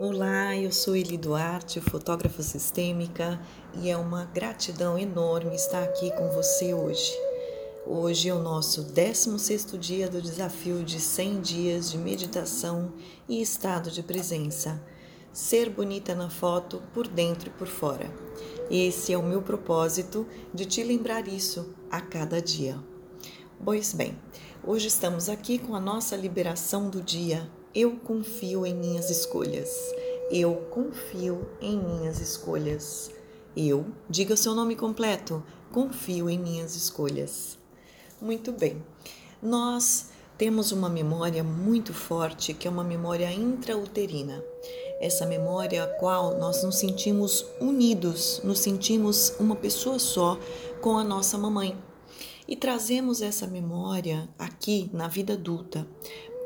Olá, eu sou Eli Duarte, fotógrafa sistêmica, e é uma gratidão enorme estar aqui com você hoje. Hoje é o nosso 16º dia do desafio de 100 dias de meditação e estado de presença. Ser bonita na foto por dentro e por fora. Esse é o meu propósito de te lembrar isso a cada dia. Pois bem, hoje estamos aqui com a nossa liberação do dia. Eu confio em minhas escolhas. Eu confio em minhas escolhas. Eu, diga seu nome completo, confio em minhas escolhas. Muito bem. Nós temos uma memória muito forte, que é uma memória intrauterina. Essa memória a qual nós nos sentimos unidos, nos sentimos uma pessoa só com a nossa mamãe. E trazemos essa memória aqui na vida adulta.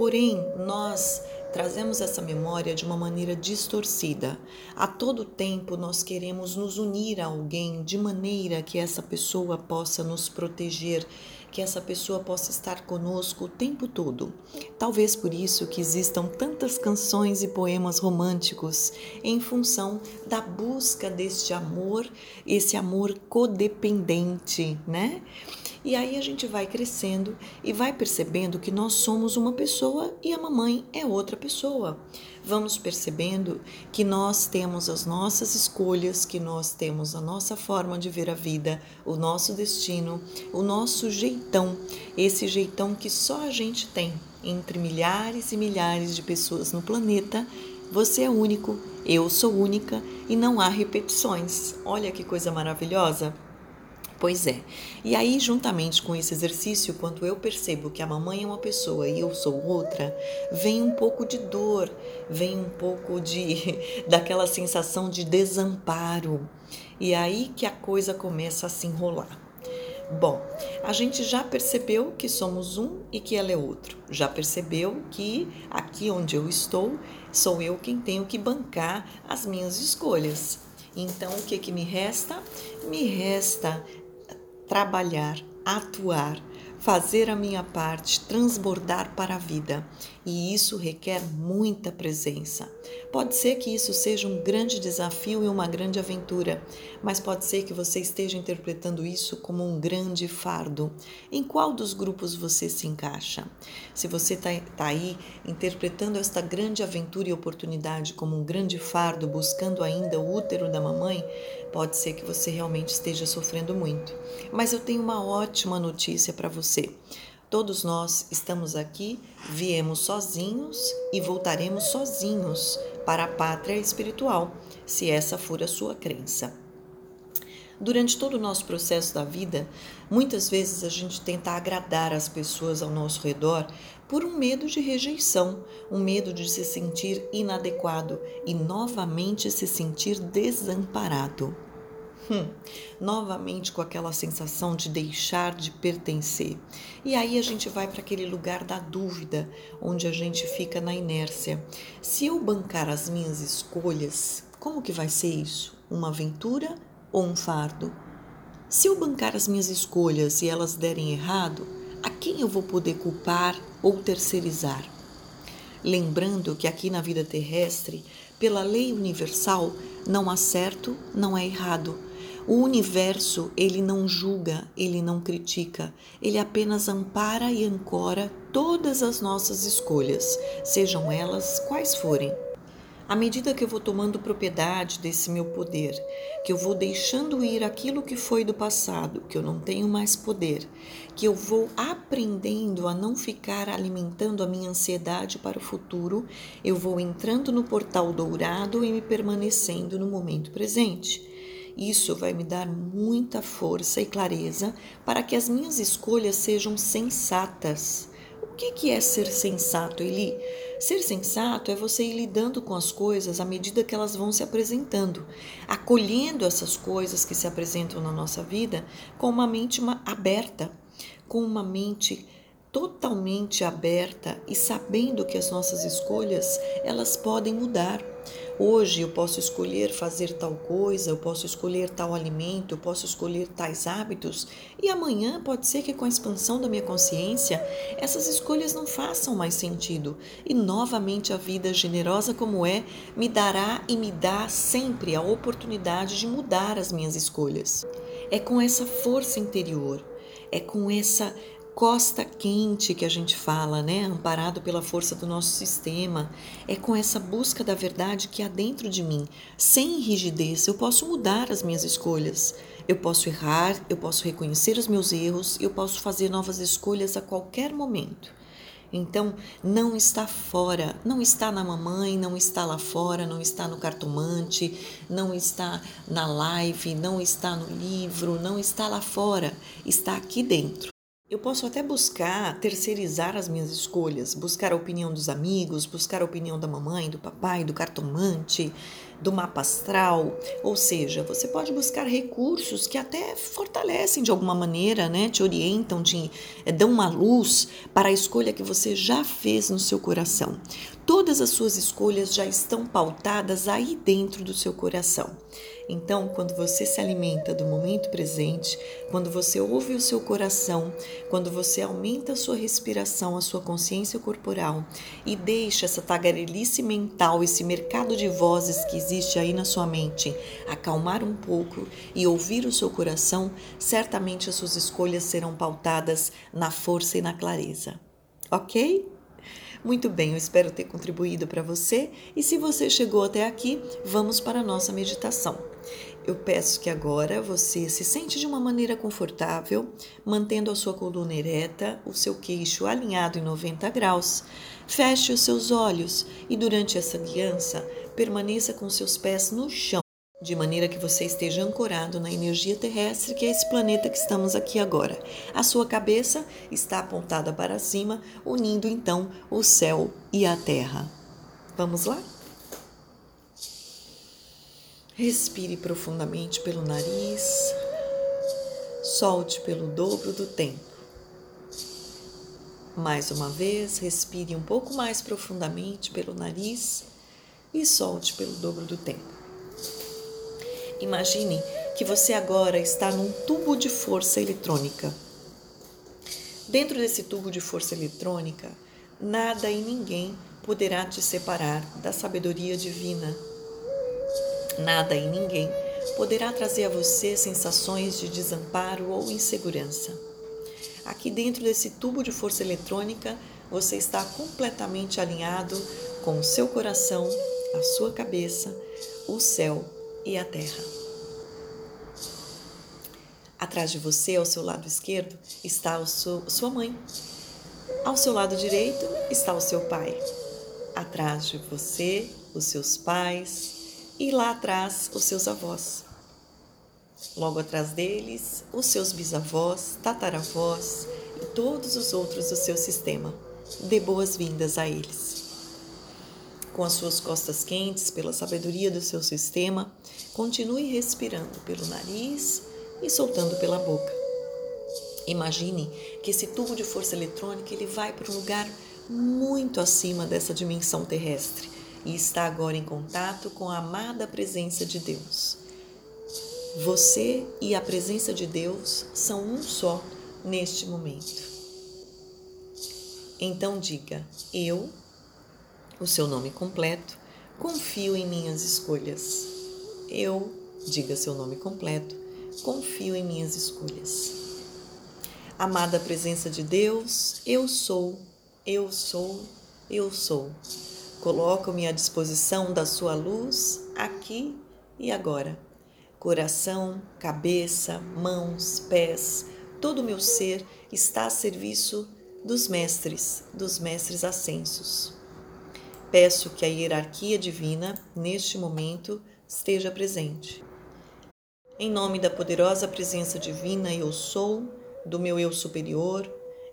Porém, nós trazemos essa memória de uma maneira distorcida. A todo tempo nós queremos nos unir a alguém de maneira que essa pessoa possa nos proteger, que essa pessoa possa estar conosco o tempo todo. Talvez por isso que existam tantas canções e poemas românticos em função da busca deste amor, esse amor codependente, né? E aí a gente vai crescendo e vai percebendo que nós somos uma pessoa e a mamãe é outra pessoa. Vamos percebendo que nós temos as nossas escolhas, que nós temos a nossa forma de ver a vida, o nosso destino, o nosso jeitão, esse jeitão que só a gente tem entre milhares e milhares de pessoas no planeta. Você é único, eu sou única e não há repetições. Olha que coisa maravilhosa! Pois é. E aí, juntamente com esse exercício, quando eu percebo que a mamãe é uma pessoa e eu sou outra, vem um pouco de dor, vem um pouco de daquela sensação de desamparo. E aí que a coisa começa a se enrolar. Bom, a gente já percebeu que somos um e que ela é outro. Já percebeu que aqui onde eu estou, sou eu quem tenho que bancar as minhas escolhas. Então, o que, que me resta? Me resta trabalhar, atuar, fazer a minha parte, transbordar para a vida. E isso requer muita presença. Pode ser que isso seja um grande desafio e uma grande aventura, mas pode ser que você esteja interpretando isso como um grande fardo. Em qual dos grupos você se encaixa? Se você está tá aí interpretando esta grande aventura e oportunidade como um grande fardo, buscando ainda o útero da mamãe, pode ser que você realmente esteja sofrendo muito. Mas eu tenho uma ótima notícia para você. Todos nós estamos aqui, viemos sozinhos e voltaremos sozinhos para a pátria espiritual, se essa for a sua crença. Durante todo o nosso processo da vida, muitas vezes a gente tenta agradar as pessoas ao nosso redor por um medo de rejeição, um medo de se sentir inadequado e novamente se sentir desamparado. Hum, novamente com aquela sensação de deixar de pertencer. E aí a gente vai para aquele lugar da dúvida, onde a gente fica na inércia. Se eu bancar as minhas escolhas, como que vai ser isso? Uma aventura ou um fardo? Se eu bancar as minhas escolhas e elas derem errado, a quem eu vou poder culpar ou terceirizar? Lembrando que aqui na vida terrestre, pela lei universal, não há certo, não é errado o universo, ele não julga, ele não critica, ele apenas ampara e ancora todas as nossas escolhas, sejam elas quais forem. À medida que eu vou tomando propriedade desse meu poder, que eu vou deixando ir aquilo que foi do passado, que eu não tenho mais poder, que eu vou aprendendo a não ficar alimentando a minha ansiedade para o futuro, eu vou entrando no portal dourado e me permanecendo no momento presente. Isso vai me dar muita força e clareza para que as minhas escolhas sejam sensatas. O que é ser sensato, Eli? Ser sensato é você ir lidando com as coisas à medida que elas vão se apresentando, acolhendo essas coisas que se apresentam na nossa vida com uma mente aberta, com uma mente totalmente aberta e sabendo que as nossas escolhas elas podem mudar. Hoje eu posso escolher fazer tal coisa, eu posso escolher tal alimento, eu posso escolher tais hábitos, e amanhã pode ser que com a expansão da minha consciência essas escolhas não façam mais sentido, e novamente a vida generosa como é me dará e me dá sempre a oportunidade de mudar as minhas escolhas. É com essa força interior, é com essa costa quente que a gente fala, né? Amparado pela força do nosso sistema. É com essa busca da verdade que há dentro de mim. Sem rigidez, eu posso mudar as minhas escolhas. Eu posso errar, eu posso reconhecer os meus erros, eu posso fazer novas escolhas a qualquer momento. Então, não está fora, não está na mamãe, não está lá fora, não está no cartomante, não está na live, não está no livro, não está lá fora, está aqui dentro. Eu posso até buscar terceirizar as minhas escolhas, buscar a opinião dos amigos, buscar a opinião da mamãe, do papai, do cartomante, do mapa astral. Ou seja, você pode buscar recursos que até fortalecem de alguma maneira, né? Te orientam, te é, dão uma luz para a escolha que você já fez no seu coração. Todas as suas escolhas já estão pautadas aí dentro do seu coração. Então, quando você se alimenta do momento presente, quando você ouve o seu coração, quando você aumenta a sua respiração, a sua consciência corporal e deixa essa tagarelice mental, esse mercado de vozes que existe aí na sua mente, acalmar um pouco e ouvir o seu coração, certamente as suas escolhas serão pautadas na força e na clareza. Ok? Muito bem, eu espero ter contribuído para você e se você chegou até aqui, vamos para a nossa meditação. Eu peço que agora você se sente de uma maneira confortável, mantendo a sua coluna ereta, o seu queixo alinhado em 90 graus. Feche os seus olhos e durante essa guiança, permaneça com seus pés no chão de maneira que você esteja ancorado na energia terrestre, que é esse planeta que estamos aqui agora. A sua cabeça está apontada para cima, unindo então o céu e a terra. Vamos lá? Respire profundamente pelo nariz, solte pelo dobro do tempo. Mais uma vez, respire um pouco mais profundamente pelo nariz e solte pelo dobro do tempo. Imagine que você agora está num tubo de força eletrônica. Dentro desse tubo de força eletrônica, nada e ninguém poderá te separar da sabedoria divina. Nada e ninguém poderá trazer a você sensações de desamparo ou insegurança. Aqui dentro desse tubo de força eletrônica, você está completamente alinhado com o seu coração, a sua cabeça, o céu e a terra. Atrás de você, ao seu lado esquerdo, está a sua mãe. Ao seu lado direito está o seu pai. Atrás de você, os seus pais e lá atrás, os seus avós. Logo atrás deles, os seus bisavós, tataravós e todos os outros do seu sistema. Dê boas-vindas a eles com as suas costas quentes pela sabedoria do seu sistema, continue respirando pelo nariz e soltando pela boca. Imagine que esse tubo de força eletrônica ele vai para um lugar muito acima dessa dimensão terrestre e está agora em contato com a amada presença de Deus. Você e a presença de Deus são um só neste momento. Então diga: Eu o seu nome completo, confio em minhas escolhas. Eu, diga seu nome completo, confio em minhas escolhas. Amada presença de Deus, eu sou, eu sou, eu sou. Coloco-me à disposição da sua luz aqui e agora. Coração, cabeça, mãos, pés, todo o meu ser está a serviço dos mestres, dos mestres ascensos. Peço que a hierarquia divina, neste momento, esteja presente. Em nome da poderosa presença divina, eu sou, do meu eu superior,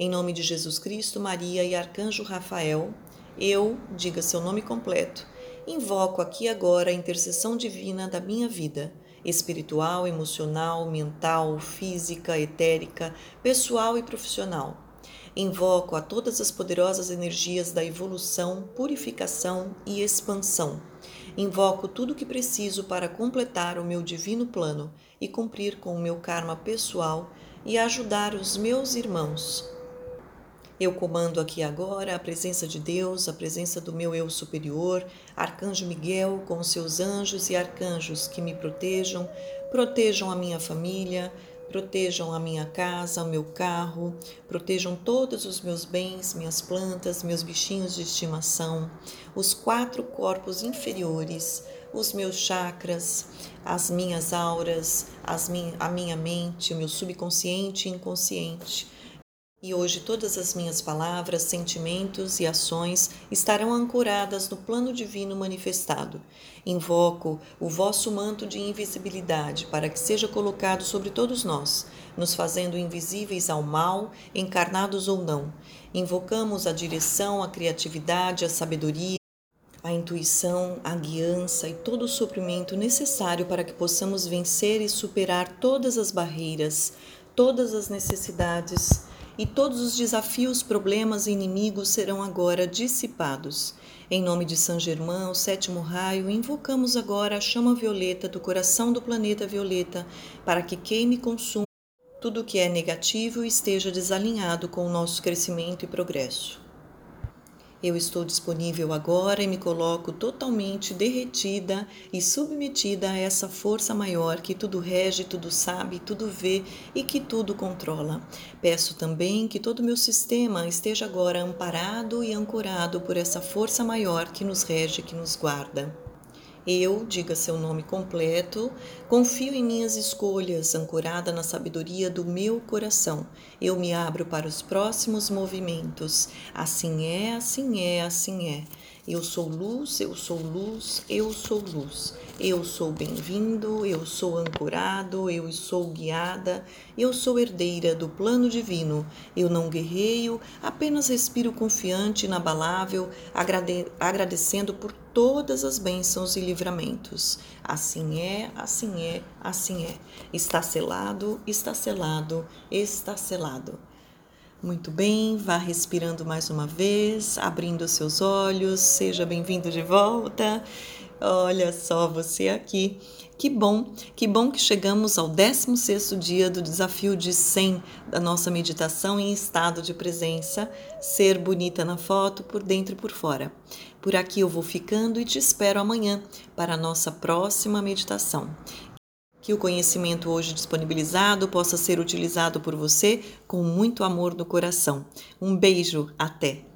em nome de Jesus Cristo, Maria e Arcanjo Rafael, eu, diga seu nome completo, invoco aqui agora a intercessão divina da minha vida, espiritual, emocional, mental, física, etérica, pessoal e profissional Invoco a todas as poderosas energias da evolução, purificação e expansão. Invoco tudo o que preciso para completar o meu divino plano e cumprir com o meu karma pessoal e ajudar os meus irmãos. Eu comando aqui agora a presença de Deus, a presença do meu eu superior, Arcanjo Miguel com seus anjos e arcanjos que me protejam, protejam a minha família, protejam a minha casa, o meu carro, protejam todos os meus bens, minhas plantas, meus bichinhos de estimação, os quatro corpos inferiores, os meus chakras, as minhas auras, as min a minha mente, o meu subconsciente e inconsciente e hoje todas as minhas palavras, sentimentos e ações estarão ancoradas no plano divino manifestado. Invoco o vosso manto de invisibilidade para que seja colocado sobre todos nós, nos fazendo invisíveis ao mal, encarnados ou não. Invocamos a direção, a criatividade, a sabedoria a intuição, a guiança e todo o suprimento necessário para que possamos vencer e superar todas as barreiras, todas as necessidades e todos os desafios, problemas e inimigos serão agora dissipados. Em nome de São Germão, o sétimo raio, invocamos agora a chama violeta do coração do planeta violeta para que queime e consuma tudo o que é negativo e esteja desalinhado com o nosso crescimento e progresso. Eu estou disponível agora e me coloco totalmente derretida e submetida a essa força maior que tudo rege, tudo sabe, tudo vê e que tudo controla. Peço também que todo o meu sistema esteja agora amparado e ancorado por essa força maior que nos rege, que nos guarda. Eu, diga seu nome completo, confio em minhas escolhas, ancorada na sabedoria do meu coração. Eu me abro para os próximos movimentos. Assim é, assim é, assim é. Eu sou luz, eu sou luz, eu sou luz. Eu sou bem-vindo, eu sou ancorado, eu sou guiada, eu sou herdeira do plano divino. Eu não guerreio, apenas respiro confiante, inabalável, agrade agradecendo por todas as bênçãos e livramentos. Assim é, assim é, assim é. Está selado, está selado, está selado. Muito bem, vá respirando mais uma vez, abrindo seus olhos, seja bem-vindo de volta. Olha só você aqui. Que bom, que bom que chegamos ao 16º dia do desafio de 100 da nossa meditação em estado de presença, ser bonita na foto por dentro e por fora. Por aqui eu vou ficando e te espero amanhã para a nossa próxima meditação. Que o conhecimento hoje disponibilizado possa ser utilizado por você com muito amor no coração. Um beijo, até!